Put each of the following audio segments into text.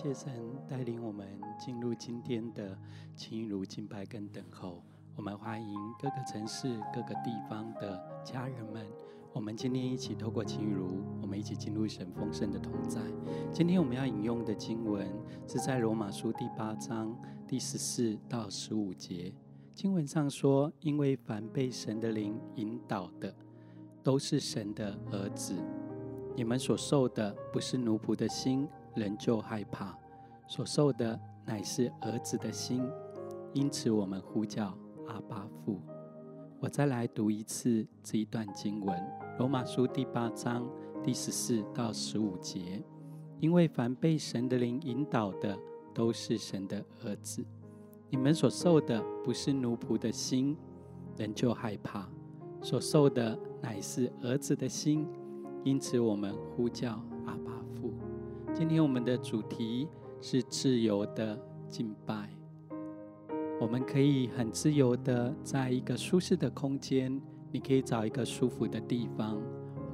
谢神带领我们进入今天的晴雨如敬拜跟等候。我们欢迎各个城市、各个地方的家人们。我们今天一起透过晴雨如，我们一起进入神丰盛的同在。今天我们要引用的经文是在罗马书第八章第十四到十五节。经文上说：“因为凡被神的灵引导的，都是神的儿子。你们所受的不是奴仆的心，仍旧害怕；所受的乃是儿子的心。因此，我们呼叫阿巴父。”我再来读一次这一段经文：罗马书第八章第十四到十五节。因为凡被神的灵引导的，都是神的儿子。你们所受的不是奴仆的心，仍旧害怕；所受的乃是儿子的心。因此，我们呼叫。今天我们的主题是自由的敬拜。我们可以很自由的在一个舒适的空间，你可以找一个舒服的地方，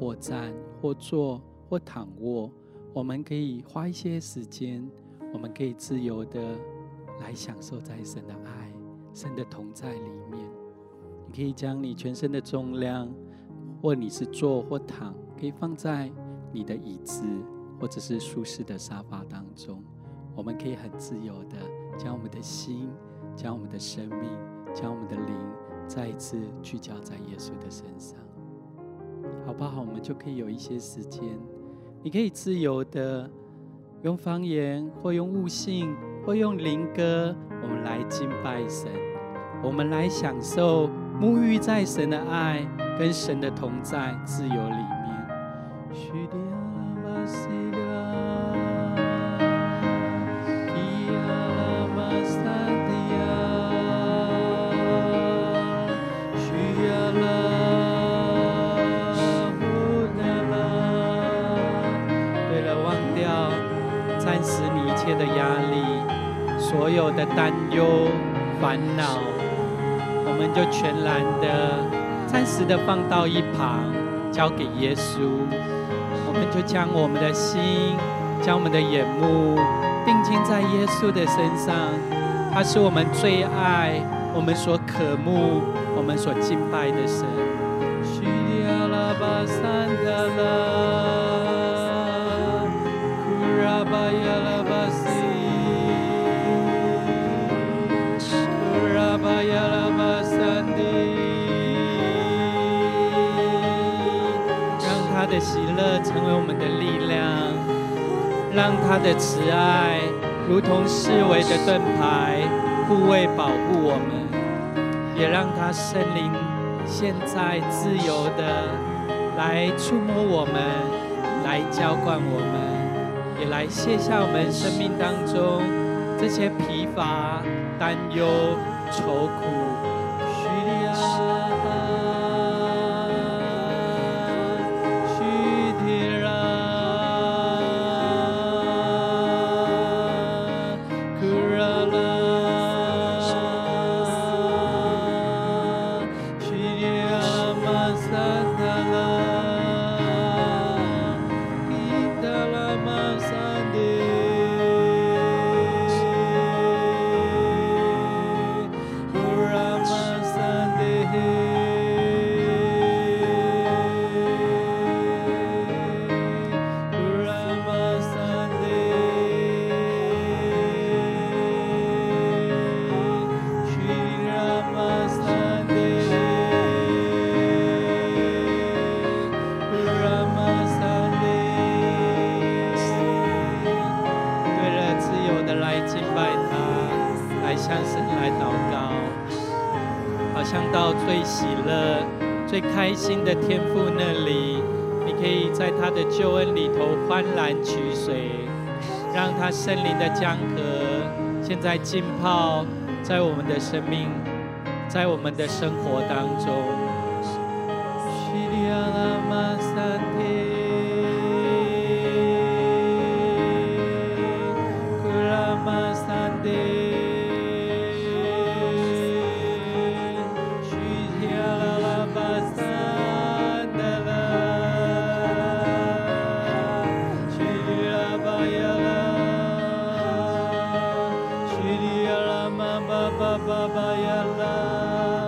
或站，或坐，或躺卧。我们可以花一些时间，我们可以自由的来享受在神的爱、神的同在里面。你可以将你全身的重量，或你是坐或躺，可以放在你的椅子或者是舒适的沙发当中。我们可以很自由的将我们的心。将我们的生命，将我们的灵，再一次聚焦在耶稣的身上，好不好？我们就可以有一些时间，你可以自由的用方言，或用悟性，或用灵歌，我们来敬拜神，我们来享受沐浴在神的爱跟神的同在自由里面。所有的担忧、烦恼，我们就全然的、暂时的放到一旁，交给耶稣。我们就将我们的心、将我们的眼目定睛在耶稣的身上。他是我们最爱、我们所渴慕、我们所敬拜的神。让他的慈爱如同四围的盾牌护卫保护我们，也让他圣灵现在自由的来触摸我们，来浇灌我们，也来卸下我们生命当中这些疲乏、担忧、愁苦。浸泡在我们的生命，在我们的生活当中。love.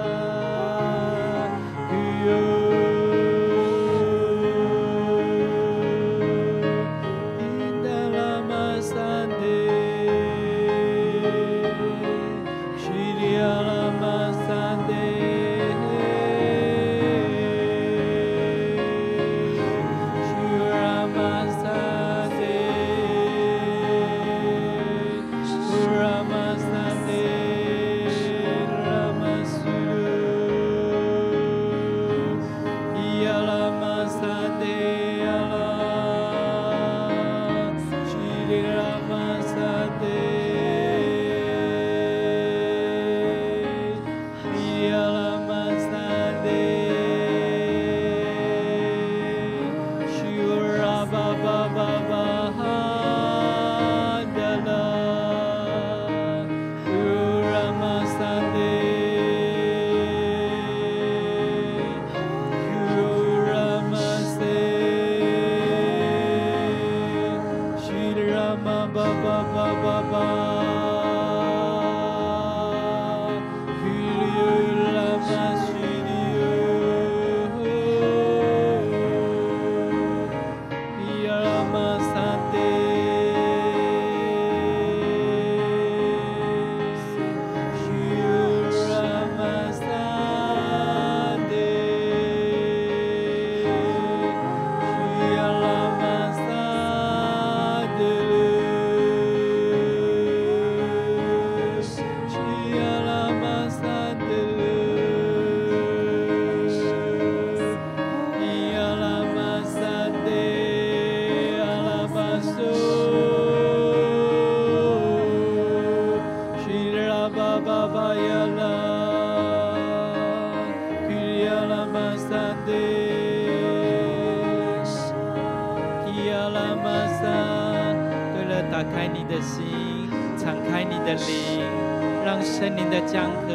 您的江河，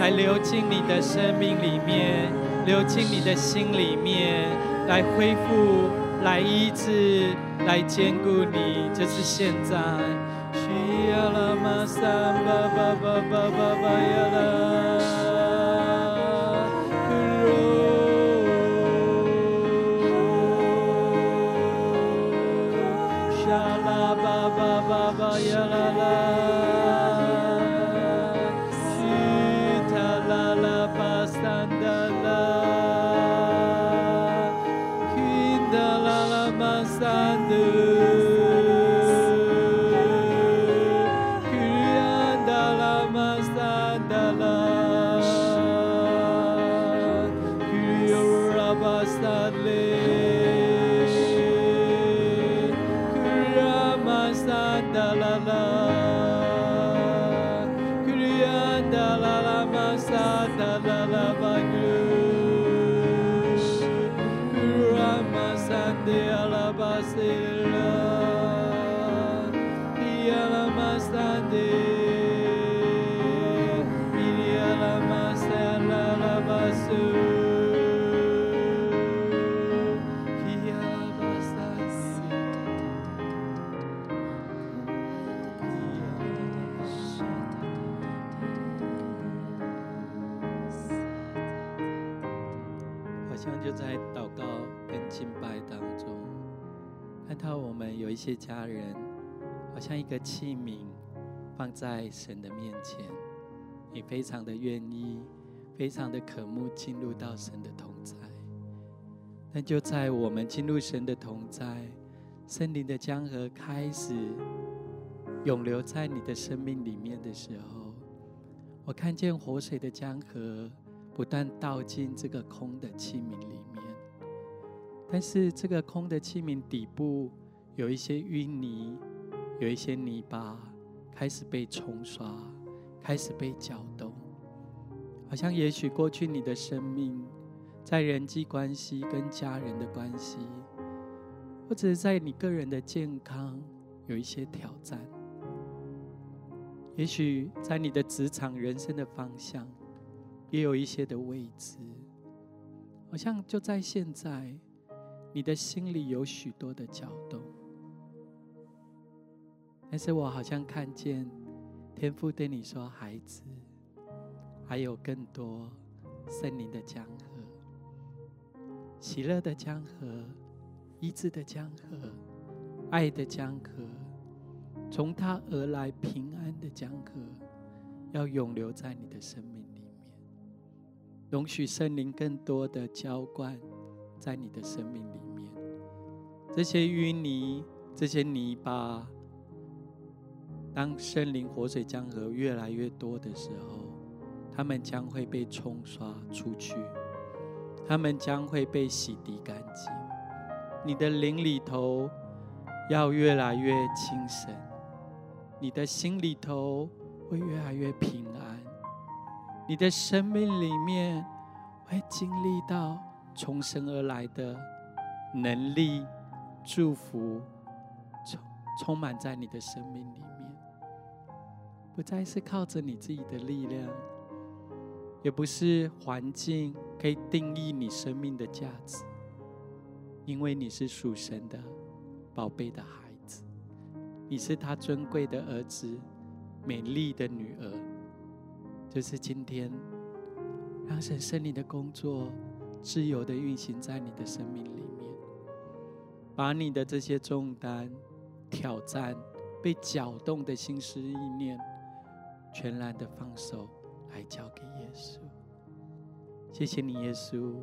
来流进你的生命里面流进你的心里面，来恢复，来医治，来坚固你，就是现在。需要了吗？三八八八八八八呀啦，像就在祷告跟敬拜当中，看到我们有一些家人，好像一个器皿放在神的面前，你非常的愿意，非常的渴慕进入到神的同在。但就在我们进入神的同在，圣灵的江河开始涌流在你的生命里面的时候，我看见活水的江河不断倒进这个空的器皿里面，但是这个空的器皿底部。有一些淤泥，有一些泥巴，开始被冲刷，开始被搅动，好像也许过去你的生命，在人际关系跟家人的关系，或者在你个人的健康有一些挑战，也许在你的职场人生的方向，也有一些的未知，好像就在现在，你的心里有许多的搅动。但是我好像看见天父对你说：“孩子，还有更多圣灵的江河，喜乐的江河，医治的江河，爱的江河，从他而来平安的江河，要永留在你的生命，容许圣灵更多的浇灌在你的生命里面。这些淤泥，这些泥巴。”当圣灵活水江河越来越多的时候，他们将会被冲刷出去，他们将会被洗涤干净。你的灵里头要越来越轻省，你的心里头会越来越平安，你的生命里面会经历到从神而来的能力、祝福，充充满在你的生命里面，不再是靠着你自己的力量，也不是环境可以定义你生命的价值，因为你是属神的宝贝的孩子，你是他尊贵的儿子，美丽的女儿。就是今天，让神圣灵的工作自由的运行在你的生命里面，把你的这些重担、挑战、被搅动的心思意念，全然的放手。来交给耶稣，谢谢你，耶稣。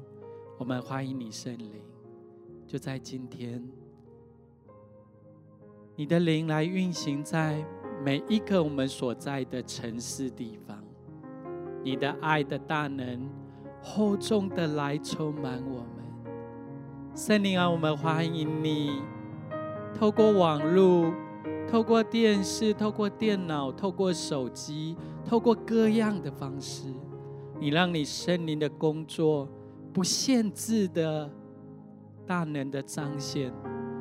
我们欢迎你，圣灵，就在今天，你的灵来运行在每一个我们所在的城市地方。你的爱的大能厚重的来充满我们，圣灵啊，我们欢迎你，透过网络，透过电视，透过电脑，透过手机。透过各样的方式，你让你圣灵的工作不限制的大能的彰显，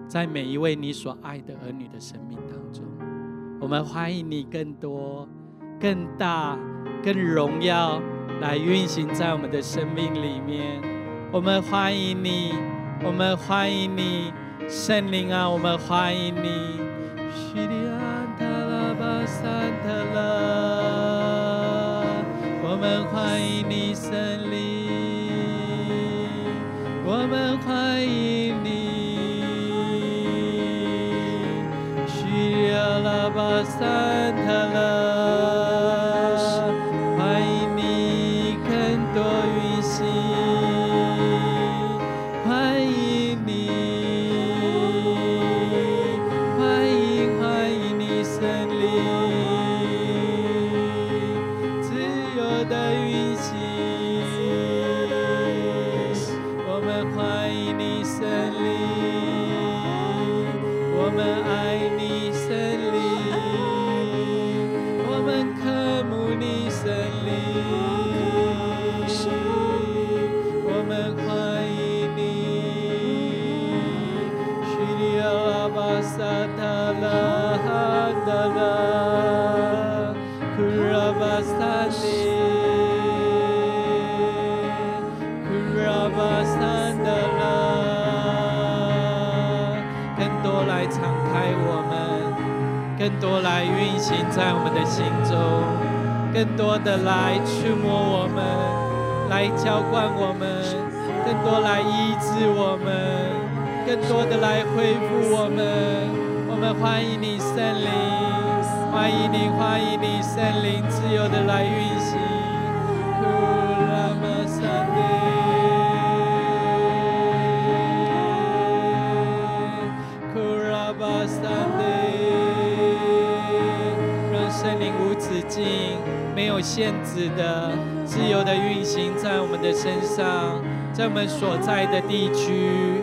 在每一位你所爱的儿女的生命当中。我们欢迎你更多、更大、更荣耀来运行在我们的生命里面。我们欢迎你，我们欢迎你，圣灵啊，我们欢迎你。我们欢迎你，圣灵，我们请在我们的心中，更多的来触摸我们，来浇灌我们，更多来医治我们，更多的来恢复我们。我们欢迎你圣灵，欢迎你，欢迎你圣灵自由的来运行。电子的、自由的运行在我们的身上，在我们所在的地区，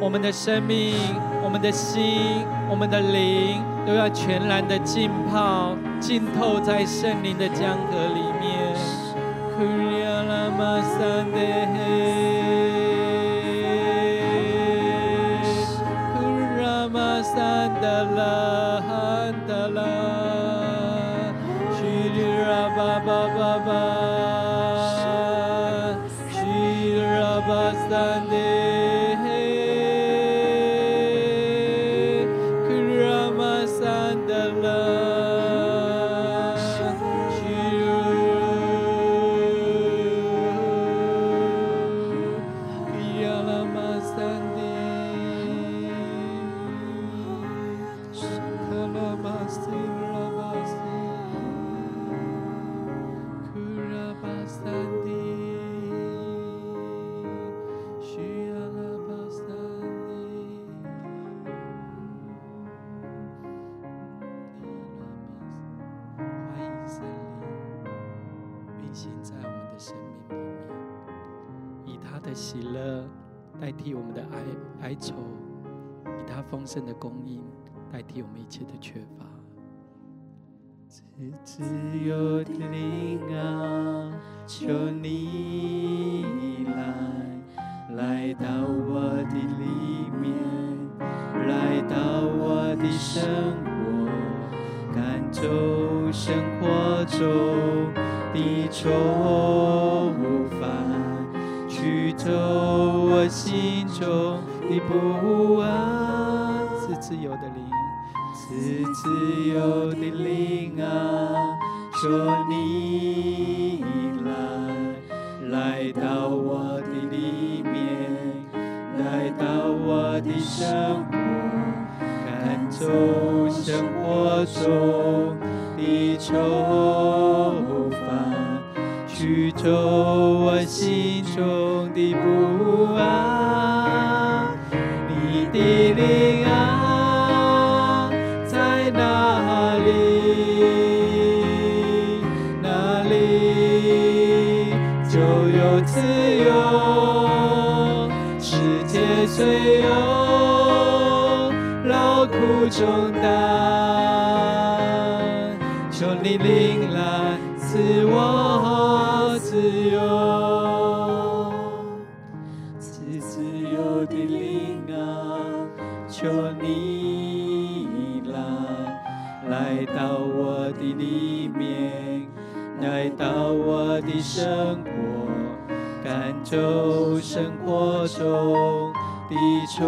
我们的生命、我们的心、我们的灵，都要全然的浸泡、浸透在圣灵的江河里面。自由的灵啊，求你来，来到我的里面，来到我的生活，赶走生活中的愁烦，驱走我心中的不安，是自由的自由的灵啊，说你来，来到我的里面，来到我的生活，赶走生活中的愁烦，驱走我心重担，求你领来赐我自由，赐自由的灵啊！求你来，来到我的里面，来到我的生活，赶走生活中。的愁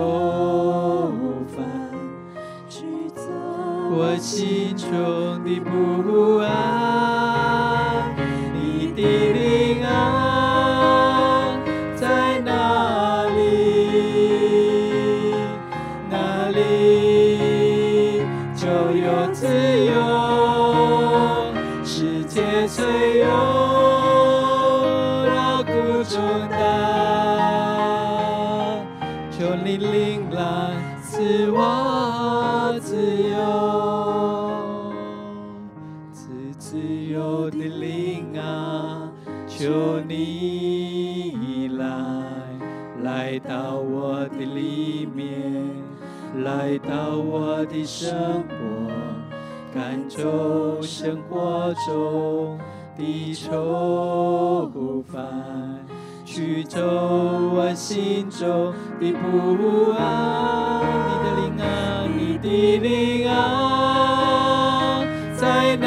来到我的里面，来到我的生活，赶走生活中的愁烦。驱走我心中的不安，你的灵啊，你的灵啊，在哪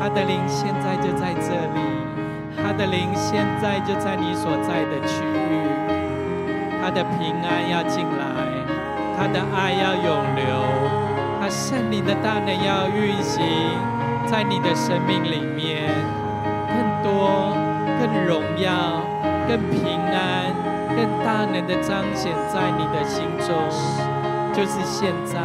他的灵现在就在这里，他的灵现在就在你所在的区域，他的平安要进来，他的爱要涌流，他圣灵的大能要运行在你的生命里面。更多更荣耀、更平安、更大能的彰显在你的心中，就是现在。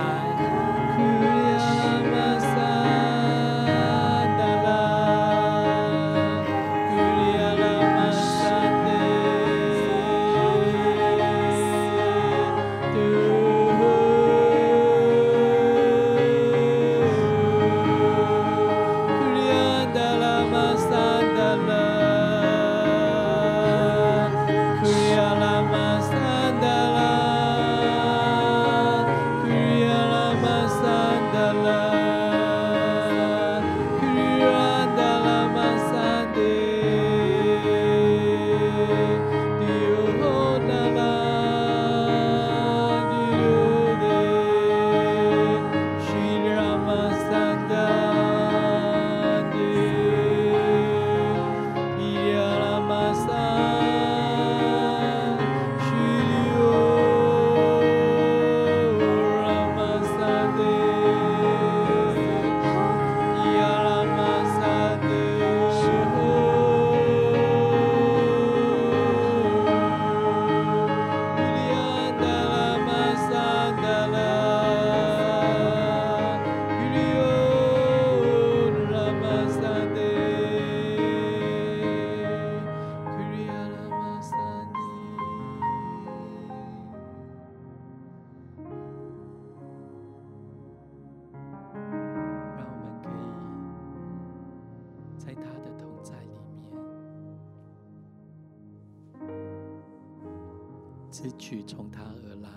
支取从他而来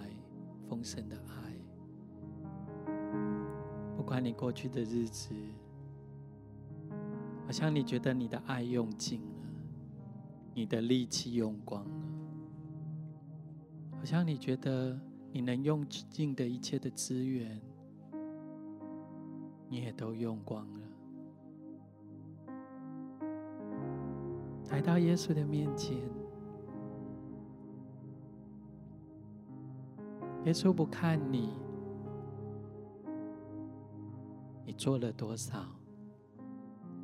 丰盛的爱。不管你过去的日子，好像你觉得你的爱用尽了，你的力气用光了，好像你觉得你能用尽的一切的资源，你也都用光了。来到耶稣的面前，耶稣不看你，你做了多少，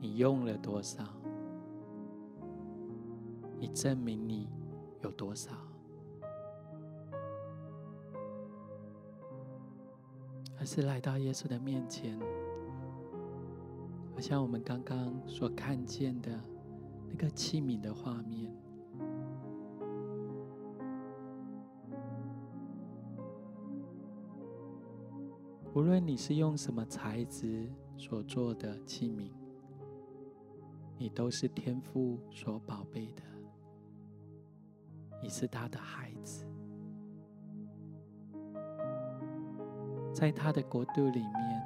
你用了多少，你证明你有多少，而是来到耶稣的面前，好像我们刚刚所看见的。那个器皿的画面，无论你是用什么材质所做的器皿，你都是天父所宝贝的，你是他的孩子，在他的国度里面，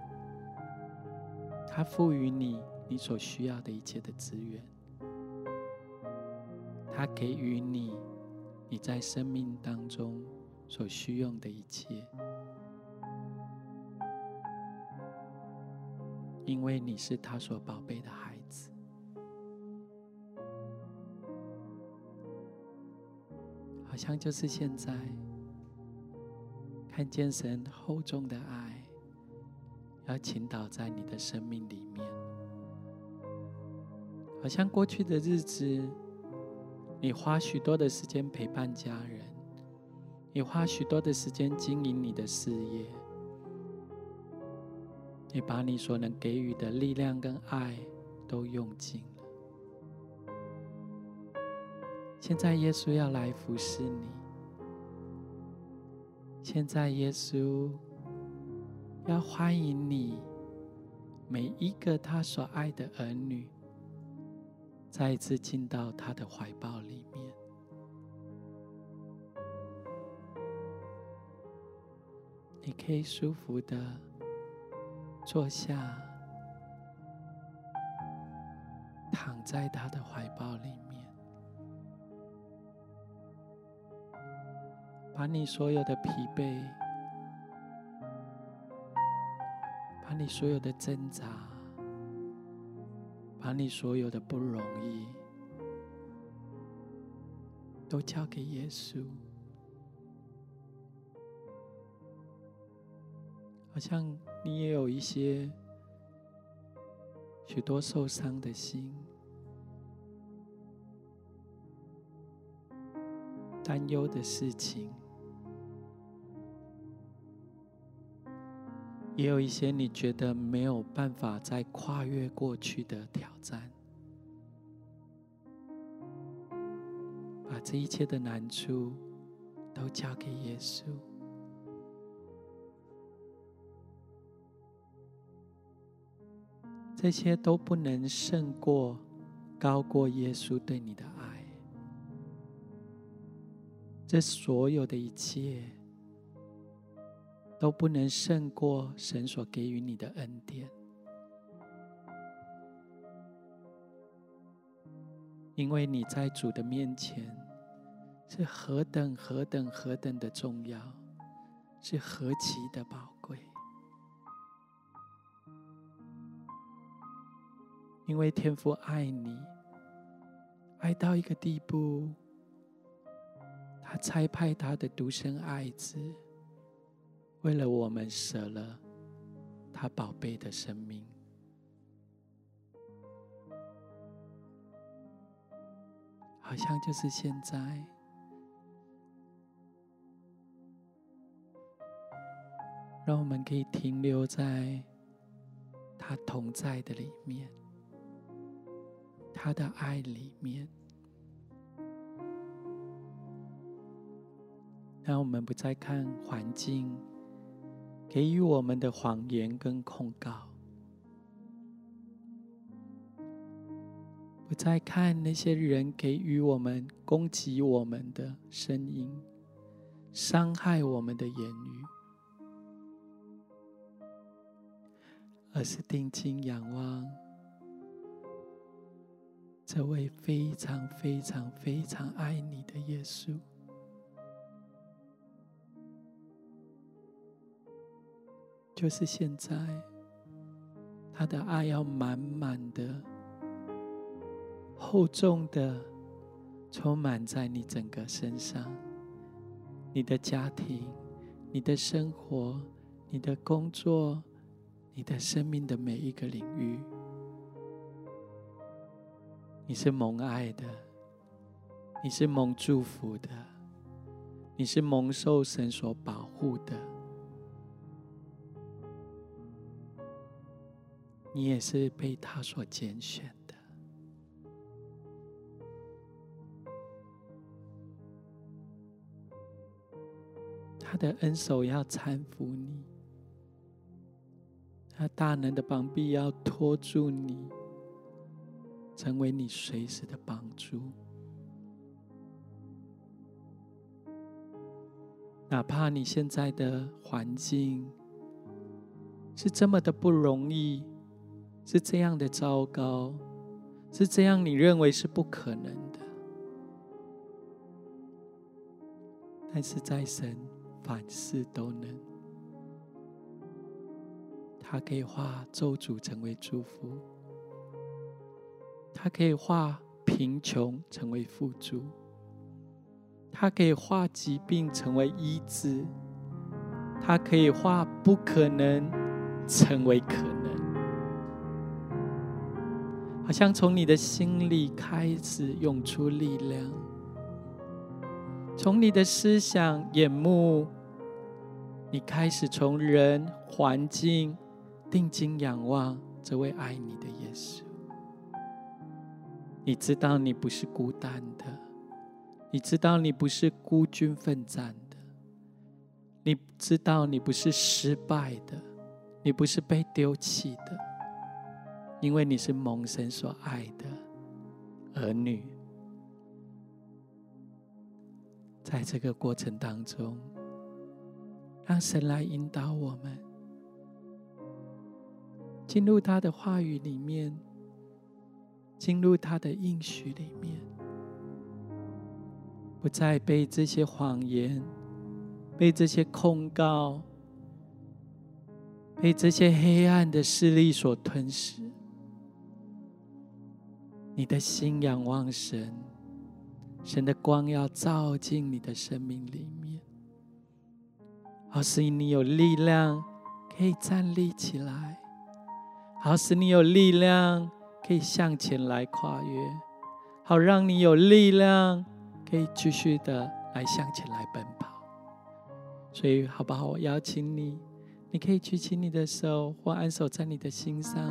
他赋予你你所需要的一切的资源。他给予你你在生命当中所需用的一切，因为你是他所宝贝的孩子，好像就是现在看见神厚重的爱，要倾倒在你的生命里面，好像过去的日子。你花许多的时间陪伴家人，你花许多的时间经营你的事业，你把你所能给予的力量跟爱都用尽了。现在耶稣要来服侍你，现在耶稣要欢迎你，每一个他所爱的儿女。再一次进到他的怀抱里面，你可以舒服的坐下，躺在他的怀抱里面，把你所有的疲惫，把你所有的挣扎。把你所有的不容易都交给耶稣，好像你也有一些许多受伤的心、担忧的事情。也有一些你觉得没有办法再跨越过去的挑战，把这一切的难处都交给耶稣，这些都不能胜过、高过耶稣对你的爱，这所有的一切。都不能胜过神所给予你的恩典，因为你在主的面前是何等何等何等的重要，是何其的宝贵。因为天父爱你，爱到一个地步，他差派他的独生爱子。为了我们舍了他宝贝的生命，好像就是现在，让我们可以停留在他同在的里面，他的爱里面，让我们不再看环境。给予我们的谎言跟控告，不再看那些人给予我们攻击我们的声音，伤害我们的言语，而是定睛仰望这位非常非常非常爱你的耶稣。就是现在，他的爱要满满的、厚重的充满在你整个身上，你的家庭、你的生活、你的工作、你的生命的每一个领域，你是蒙爱的，你是蒙祝福的，你是蒙受神所保护的。你也是被他所拣选的，他的恩手要搀扶你，他大能的膀臂要托住你，成为你随时的帮助。哪怕你现在的环境是这么的不容易。是这样的糟糕，是这样你认为是不可能的，但是在神凡事都能，他可以化咒诅成为祝福，他可以化贫穷成为富足，他可以化疾病成为医治，他可以化不可能成为可能。好像从你的心里开始涌出力量，从你的思想眼目，你开始从人环境定睛仰望这位爱你的耶稣。你知道你不是孤单的，你知道你不是孤军奋战的，你知道你不是失败的，你不是被丢弃的。因为你是蒙神所爱的儿女，在这个过程当中，让神来引导我们进入他的话语里面，进入他的应许里面，不再被这些谎言、被这些控告、被这些黑暗的势力所吞噬。你的心仰望神，神的光要照进你的生命里面，好使你有力量可以站立起来，好使你有力量可以向前来跨越，好让你有力量可以继续的来向前来奔跑。所以，好不好？我邀请你，你可以举起你的手，或安守在你的心上。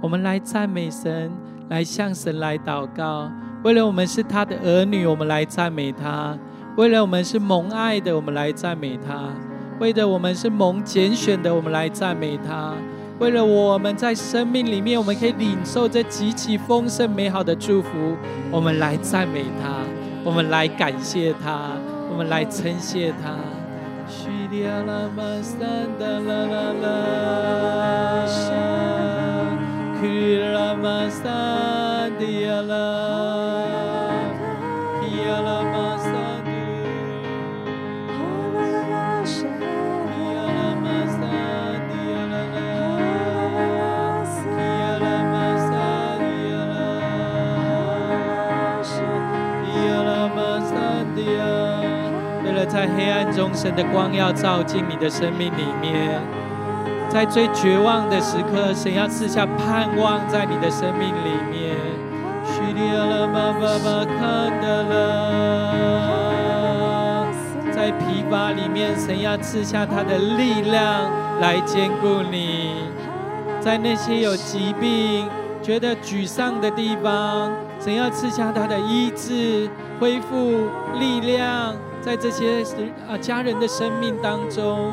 我们来赞美神，来向神来祷告。为了我们是他的儿女，我们来赞美他；为了我们是蒙爱的，我们来赞美他；为了我们是蒙拣选的，我们来赞美他；为了我们在生命里面，我们可以领受这极其丰盛美好的祝福，我们来赞美他，我们来感谢他，我们来称谢他。中，神的光要照进你的生命里面。在最绝望的时刻，神要赐下盼望在你的生命里面。在疲乏里面，神要赐下他的力量来坚固你。在那些有疾病、觉得沮丧的地方，神要赐下他的医治、恢复力量，在这些啊家人的生命当中。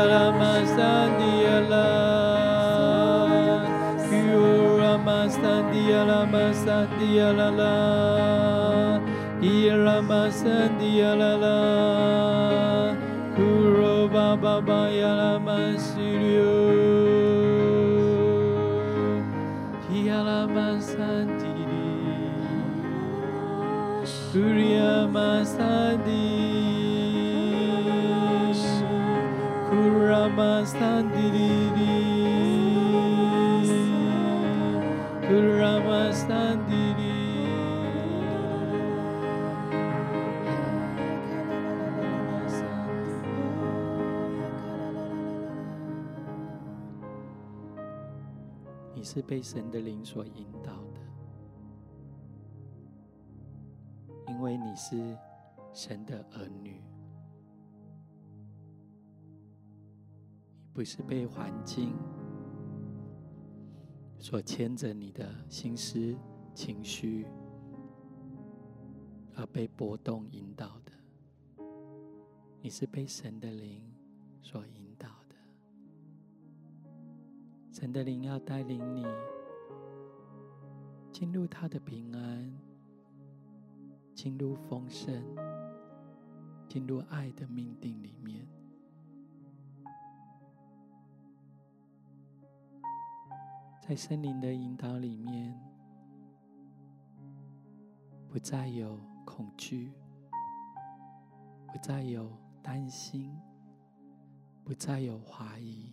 滴呀啦嘛三滴呀啦，滴呀啦嘛你是被神的灵所引导的。因为你是神的儿女，你不是被环境所牵着你的心思、情绪而被波动引导的，你是被神的灵所引导的。神的灵要带领你进入他的平安。进入丰盛，进入爱的命定里面，在森林的引导里面，不再有恐惧，不再有担心，不再有怀疑，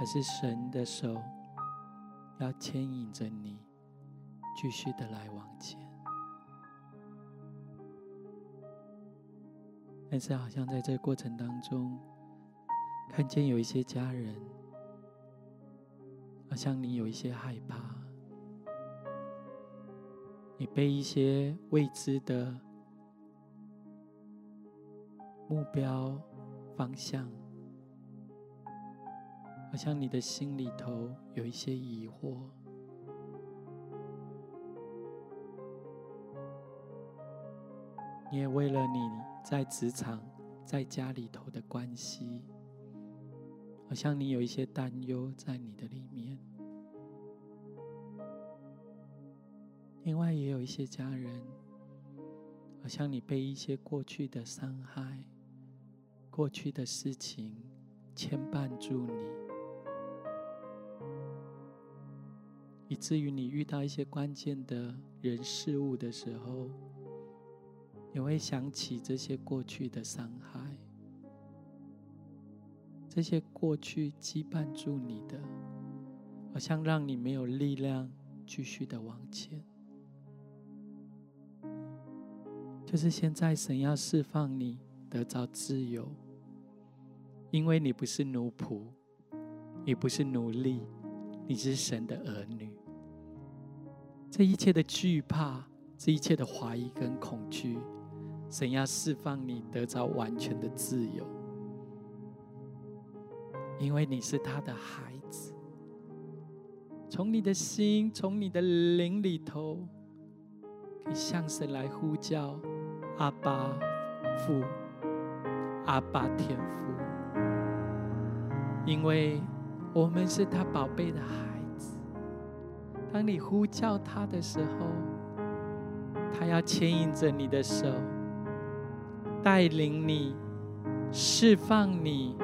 而是神的手要牵引着你。继续的来往前，但是好像在这个过程当中，看见有一些家人，好像你有一些害怕，你被一些未知的目标方向，好像你的心里头有一些疑惑。你也为了你在职场、在家里头的关系，好像你有一些担忧在你的里面。另外，也有一些家人，好像你被一些过去的伤害、过去的事情牵绊住你，以至于你遇到一些关键的人事物的时候。你会想起这些过去的伤害，这些过去羁绊住你的，好像让你没有力量继续的往前。就是现在，神要释放你，得到自由，因为你不是奴仆，也不是奴隶，你是神的儿女。这一切的惧怕，这一切的怀疑跟恐惧。神要释放你，得到完全的自由，因为你是他的孩子。从你的心，从你的灵里头，可以向神来呼叫：阿爸父，阿爸天父。因为我们是他宝贝的孩子。当你呼叫他的时候，他要牵引着你的手。带领你，释放你，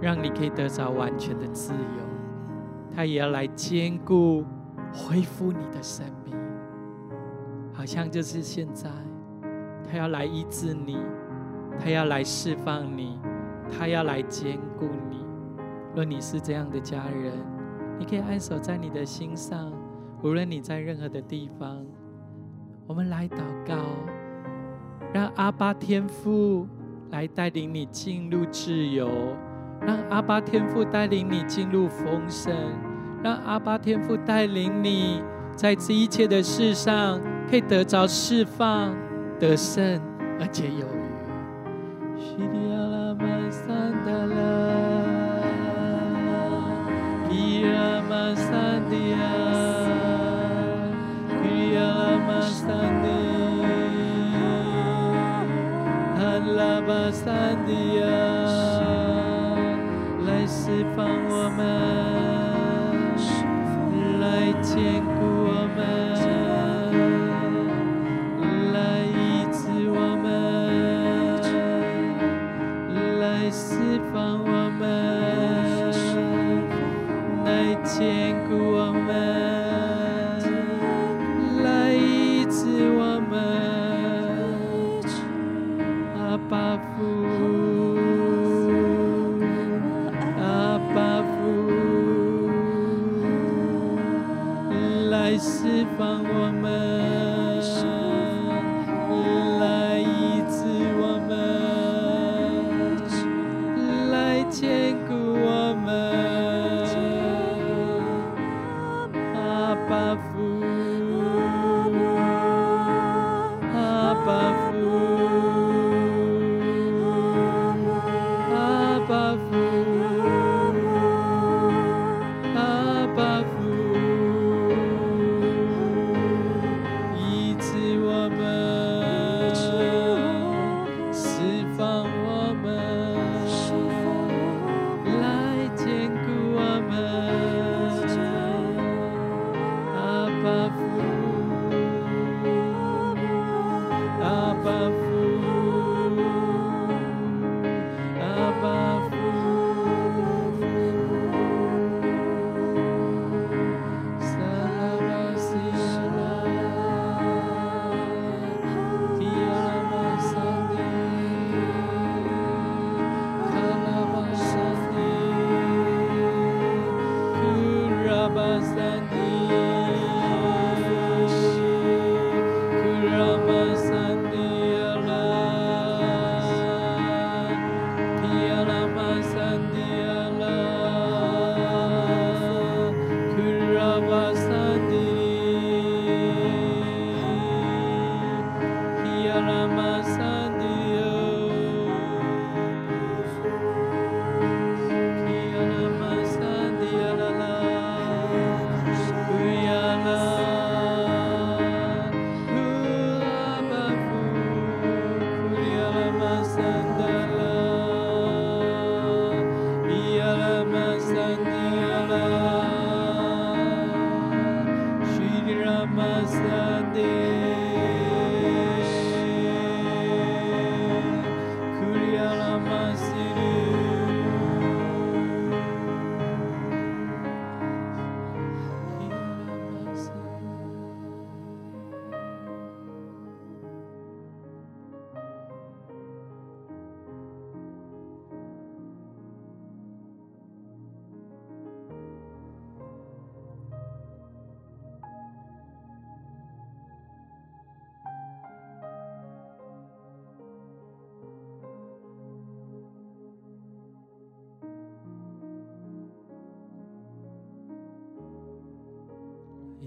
让你可以得着完全的自由。他也要来兼顾、恢复你的生命，好像就是现在，他要来医治你，他要来释放你，他要来兼顾你。若你是这样的家人，你可以按守在你的心上，无论你在任何的地方，我们来祷告。让阿爸天父来带领你进入自由，让阿巴天父带领你进入丰盛，让阿巴天父带领你在这一切的事上可以得着释放、得胜，而且有余。三地亚，来释放我们，来坚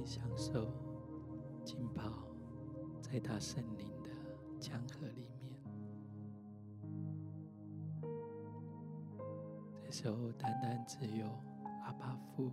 享受浸泡在他圣灵的江河里面，这时候单单只有阿巴夫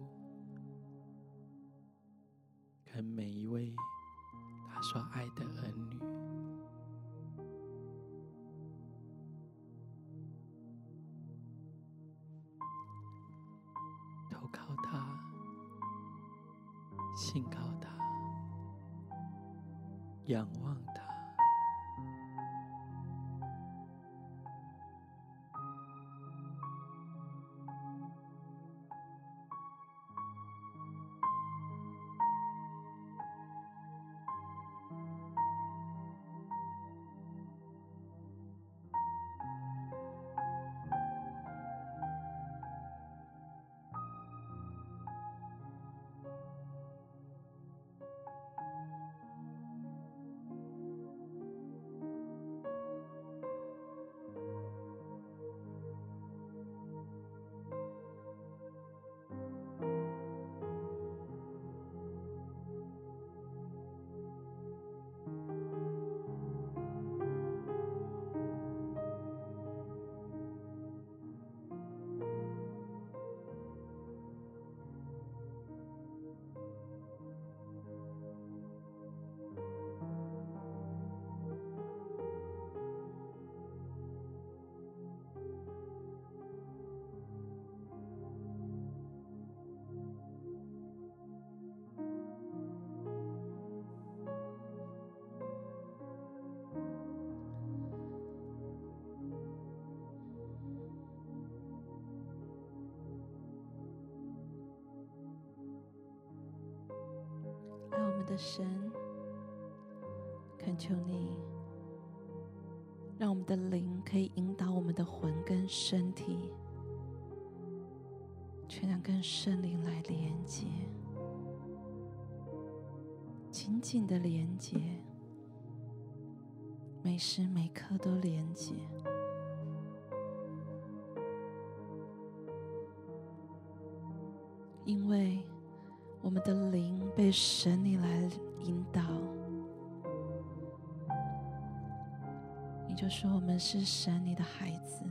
的神，恳求你，让我们的灵可以引导我们的魂跟身体，全然跟圣灵来连接，紧紧的连接，每时每刻都连接。因为我们的灵被神你说我们是神你的孩子，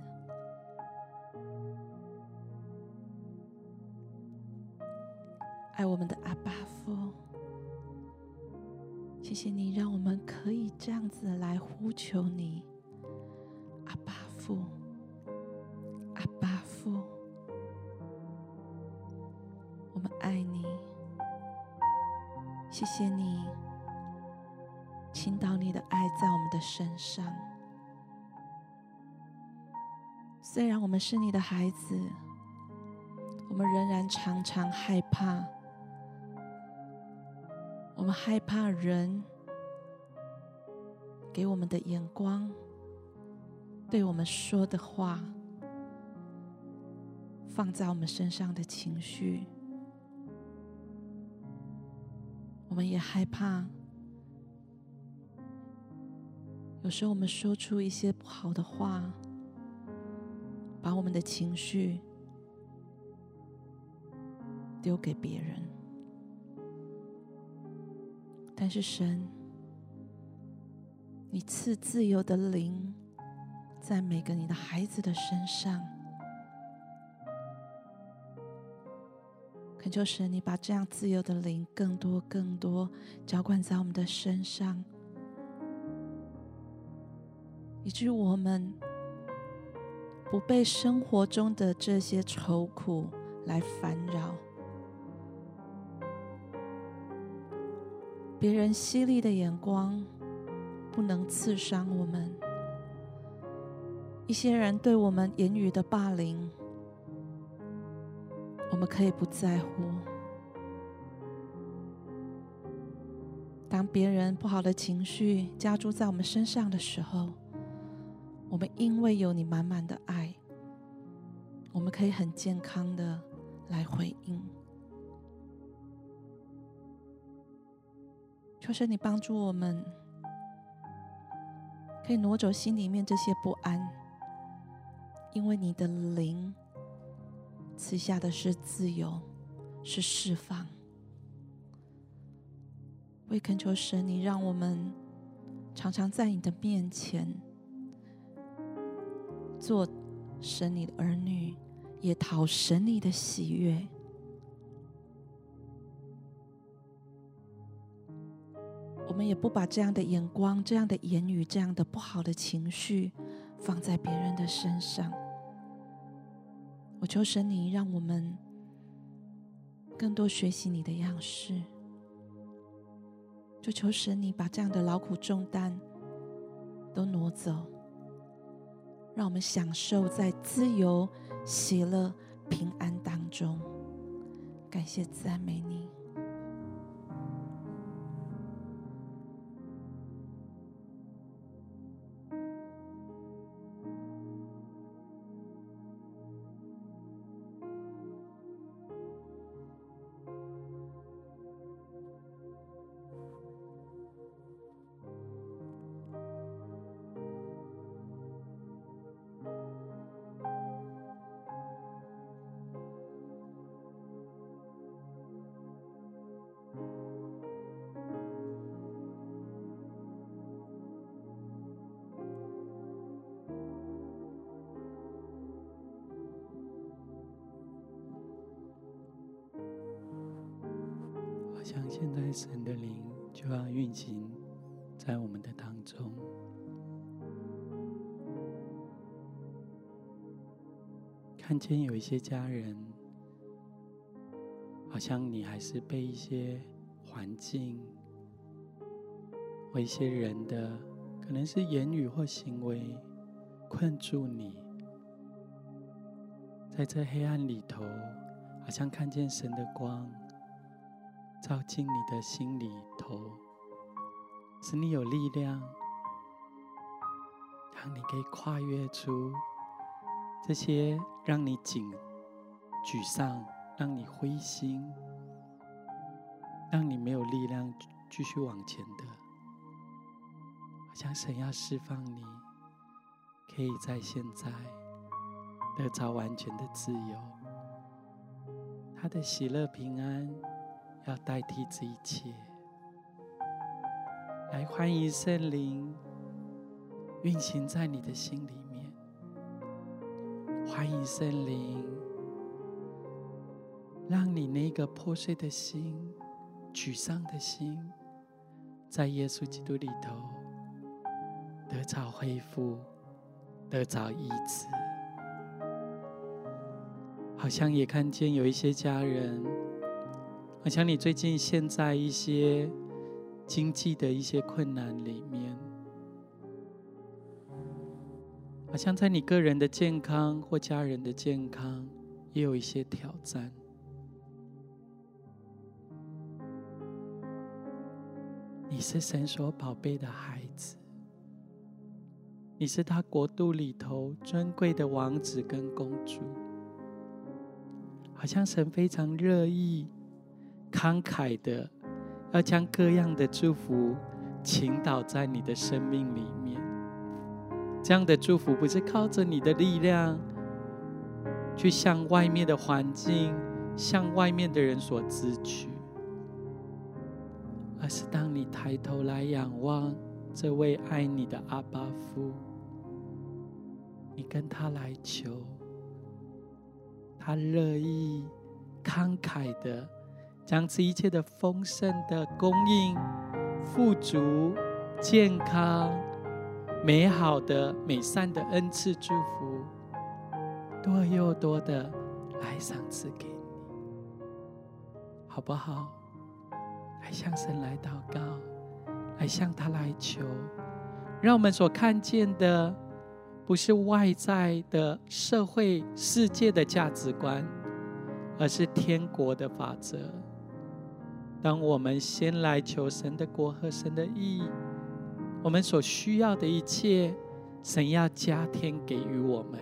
爱我们的是你的孩子，我们仍然常常害怕。我们害怕人给我们的眼光，对我们说的话，放在我们身上的情绪。我们也害怕，有时候我们说出一些不好的话，把我们的情绪丢给别人。但是神，你赐自由的灵在每个你的孩子的身上。恳求神，你把这样自由的灵更多、更多浇灌在我们的身上，以至我们不被生活中的这些愁苦来烦扰，别人犀利的眼光不能刺伤我们，一些人对我们言语的霸凌。我们可以不在乎。当别人不好的情绪加诸在我们身上的时候，我们因为有你满满的爱，我们可以很健康的来回应。求神你帮助我们，可以挪走心里面这些不安，因为你的灵。赐下的是自由，是释放。为恳求神，你让我们常常在你的面前做神你的儿女，也讨神你的喜悦。我们也不把这样的眼光、这样的言语、这样的不好的情绪放在别人的身上。我求神，你让我们更多学习你的样式。就求神，你把这样的劳苦重担都挪走，让我们享受在自由、喜乐、平安当中。感谢赞美你。看见有一些家人，好像你还是被一些环境或一些人的，可能是言语或行为困住你，在这黑暗里头，好像看见神的光。照进你的心里头，使你有力量，让你可以跨越出这些让你紧、沮丧、让你灰心、让你没有力量继续往前的。好像神要释放你，可以在现在得着完全的自由。他的喜乐平安要代替这一切。来，欢迎圣灵运行在你的心里。欢迎圣灵，让你那个破碎的心、沮丧的心，在耶稣基督里头得着恢复，得着医治。好像也看见有一些家人，好像你最近陷在一些经济的一些困难里面，好像在你个人的健康或家人的健康也有一些挑战。你是神所宝贝的孩子，你是他国度里头尊贵的王子跟公主。好像神非常乐意、慷慨的，要将各样的祝福倾倒在你的生命里面。这样的祝福不是靠着你的力量去向外面的环境、向外面的人所支取，而是当你抬头来仰望这位爱你的阿爸父，你跟他来求。他乐意、慷慨的将这一切的丰盛的供应、富足、健康、美好的、美善的恩赐祝福，多又多的来赏赐给你，好不好？来向神来祷告，来向他来求，让我们所看见的。不是外在的社会世界的价值观，而是天国的法则。当我们先来求神的国和神的义，我们所需要的一切，神要加添给予我们。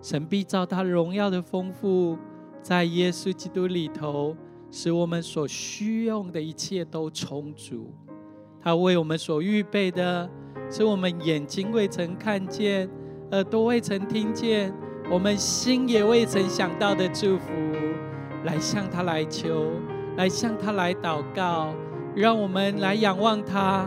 神必照他荣耀的丰富，在耶稣基督里头，使我们所需用的一切都充足。他为我们所预备的。是我们眼睛未曾看见，耳朵未曾听见，我们心也未曾想到的祝福，来向他来求，来向他来祷告，让我们来仰望他，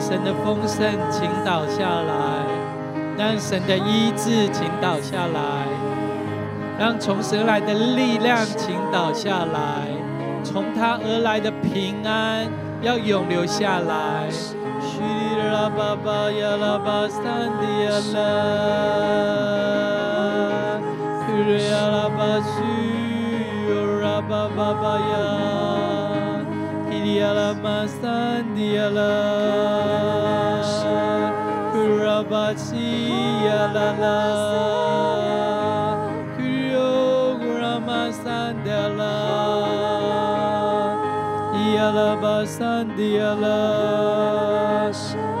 神的丰盛倾倒下来，让神的医治倾倒下来，让从神来的力量倾倒下来，从他而来的平安要永留下来。拉巴巴呀拉巴桑迪亚拉，库瑞亚拉巴苏，欧拉巴巴巴呀，提里亚拉马桑迪亚拉，巴西亚拉拉，库瑞欧拉马桑迪亚拉，亚拉巴桑迪亚拉。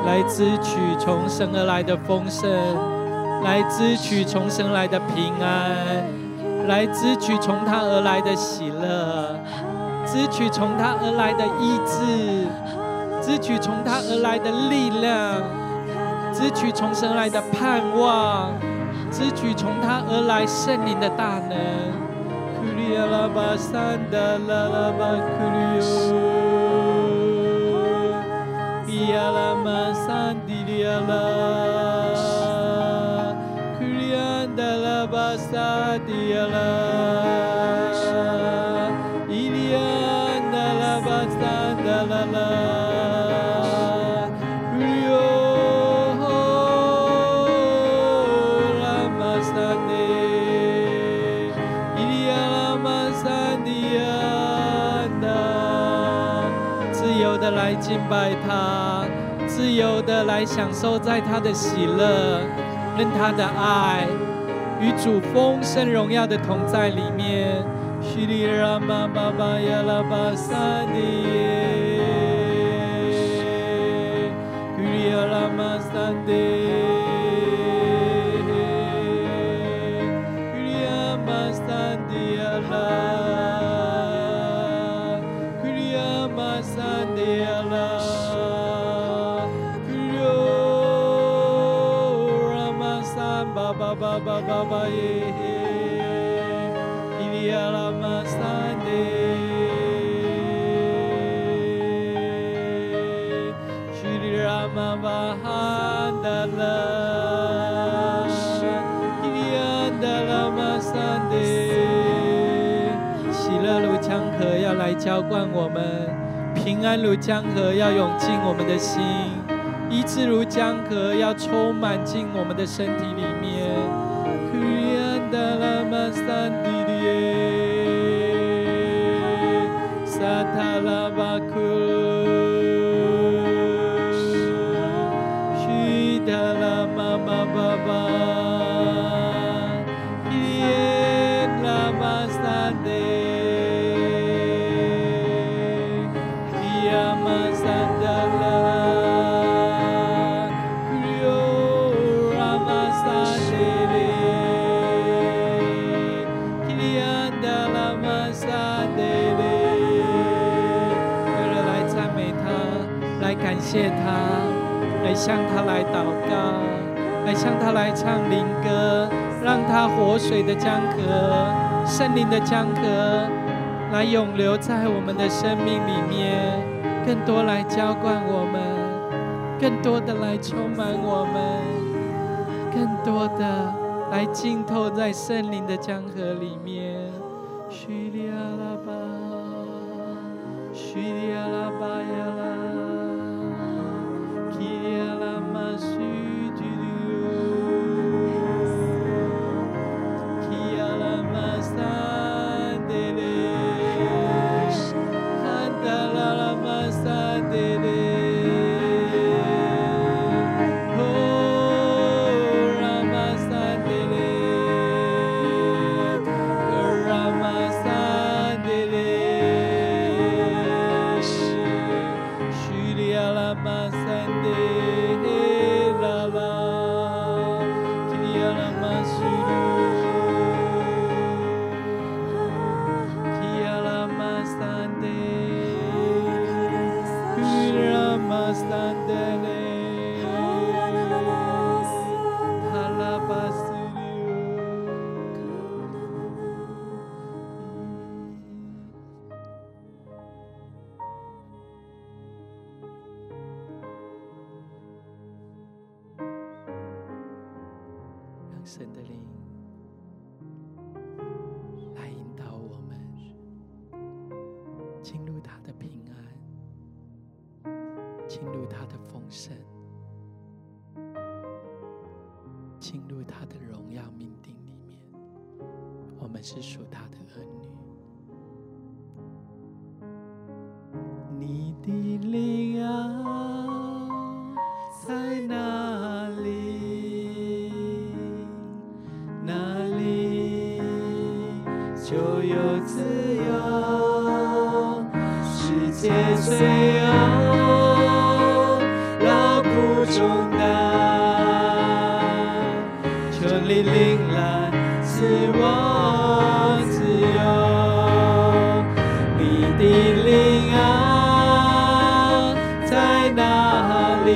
来支取从神而来的丰盛，来支取从神来的平安，来支取从他而来的喜乐，支取从他而来的意志，支取从他而来的力量，支取从神来的盼望，支取从他而来圣灵的大能。拜他，自由的来享受在他的喜乐，跟他的爱与主丰盛荣耀的同在里面。叙利亚妈妈巴亚拉巴萨迪耶，叙利拉玛萨迪。巴巴巴耶，伊利亚拉玛萨德，叙利亚玛巴哈达拉，伊利亚拉玛萨德，喜乐如江河要来浇灌我们，平安如江河要涌进我们的心，医治如江河要充满进我们的身体里面。向他来祷告，来向他来唱灵歌，让他活水的江河、圣灵的江河来永留在我们的生命里面，更多来浇灌我们，更多的来充满我们，更多的来浸透在圣灵的江河里面。里？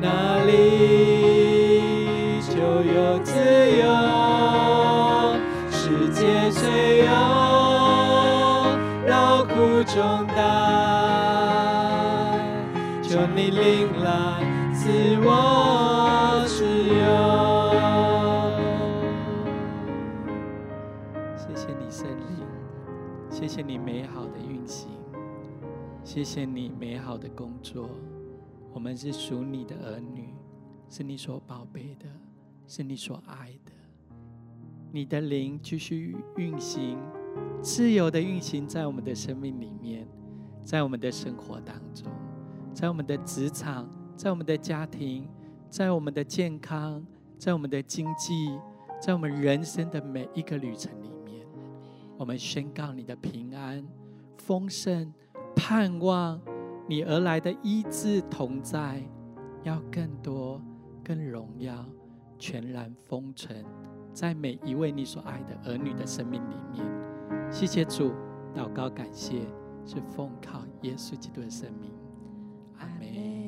哪里就有自由？世界虽有劳苦重担，求你领来自我。谢谢你美好的工作。我们是属你的儿女，是你所宝贝的，是你所爱的。你的灵继续运行，自由的运行在我们的生命里面，在我们的生活当中，在我们的职场，在我们的家庭，在我们的健康，在我们的经济，在我们人生的每一个旅程里面，我们宣告你的平安、丰盛、盼望，你而来的医治同在，要更多、更荣耀、全然封存，在每一位你所爱的儿女的生命里面。谢谢主，祷告感谢，是奉靠耶稣基督的生命，阿门。